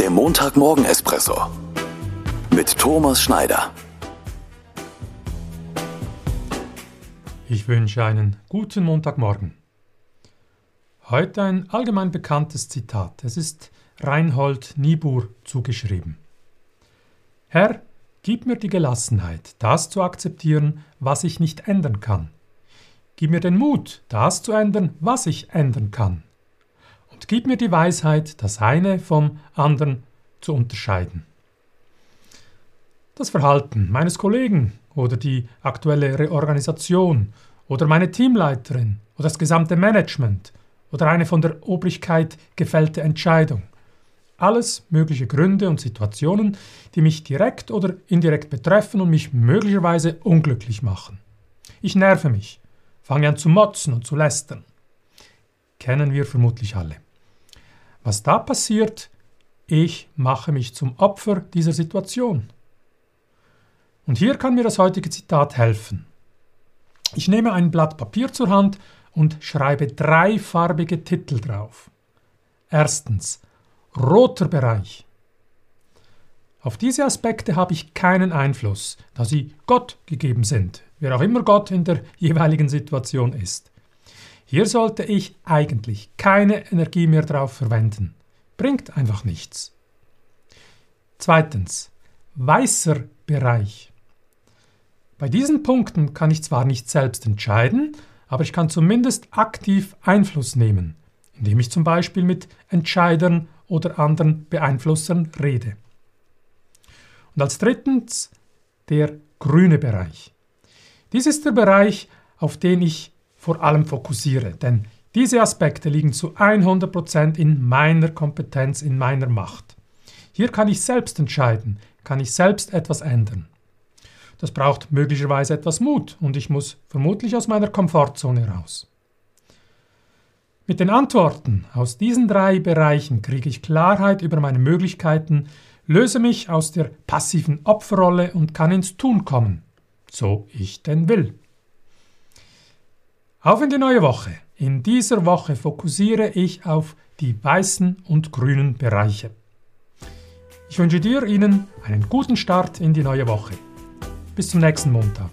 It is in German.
Der Montagmorgen-Espresso mit Thomas Schneider. Ich wünsche einen guten Montagmorgen. Heute ein allgemein bekanntes Zitat. Es ist Reinhold Niebuhr zugeschrieben. Herr, gib mir die Gelassenheit, das zu akzeptieren, was ich nicht ändern kann. Gib mir den Mut, das zu ändern, was ich ändern kann und gib mir die Weisheit, das eine vom anderen zu unterscheiden. Das Verhalten meines Kollegen oder die aktuelle Reorganisation oder meine Teamleiterin oder das gesamte Management oder eine von der Obrigkeit gefällte Entscheidung. Alles mögliche Gründe und Situationen, die mich direkt oder indirekt betreffen und mich möglicherweise unglücklich machen. Ich nerve mich, fange an zu motzen und zu lästern. Kennen wir vermutlich alle. Was da passiert, ich mache mich zum Opfer dieser Situation. Und hier kann mir das heutige Zitat helfen. Ich nehme ein Blatt Papier zur Hand und schreibe drei farbige Titel drauf. Erstens roter Bereich. Auf diese Aspekte habe ich keinen Einfluss, da sie Gott gegeben sind, wer auch immer Gott in der jeweiligen Situation ist. Hier sollte ich eigentlich keine Energie mehr drauf verwenden. Bringt einfach nichts. Zweitens. Weißer Bereich. Bei diesen Punkten kann ich zwar nicht selbst entscheiden, aber ich kann zumindest aktiv Einfluss nehmen, indem ich zum Beispiel mit Entscheidern oder anderen Beeinflussern rede. Und als drittens der grüne Bereich. Dies ist der Bereich, auf den ich vor allem fokussiere. Denn diese Aspekte liegen zu 100% in meiner Kompetenz, in meiner Macht. Hier kann ich selbst entscheiden, kann ich selbst etwas ändern. Das braucht möglicherweise etwas Mut und ich muss vermutlich aus meiner Komfortzone raus. Mit den Antworten aus diesen drei Bereichen kriege ich Klarheit über meine Möglichkeiten, löse mich aus der passiven Opferrolle und kann ins Tun kommen, so ich denn will. Auf in die neue Woche. In dieser Woche fokussiere ich auf die weißen und grünen Bereiche. Ich wünsche dir Ihnen einen guten Start in die neue Woche. Bis zum nächsten Montag.